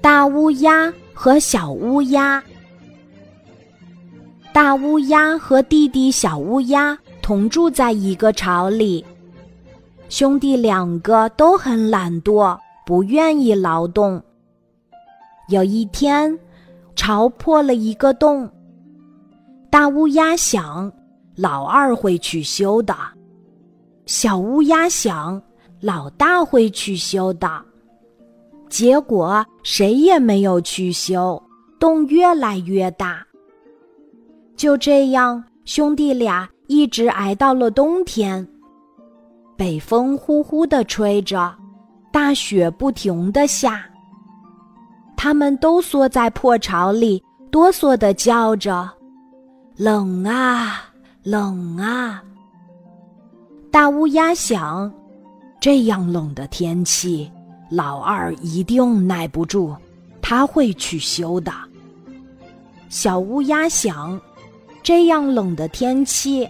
大乌鸦和小乌鸦。大乌鸦和弟弟小乌鸦同住在一个巢里，兄弟两个都很懒惰，不愿意劳动。有一天，巢破了一个洞，大乌鸦想，老二会去修的；小乌鸦想，老大会去修的。结果谁也没有去修，洞越来越大。就这样，兄弟俩一直挨到了冬天。北风呼呼的吹着，大雪不停的下。他们都缩在破巢里，哆嗦的叫着：“冷啊，冷啊！”大乌鸦想，这样冷的天气。老二一定耐不住，他会去修的。小乌鸦想，这样冷的天气，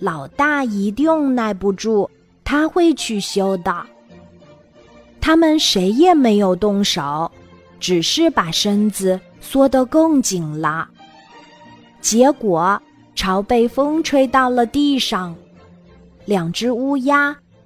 老大一定耐不住，他会去修的。他们谁也没有动手，只是把身子缩得更紧了。结果巢被风吹到了地上，两只乌鸦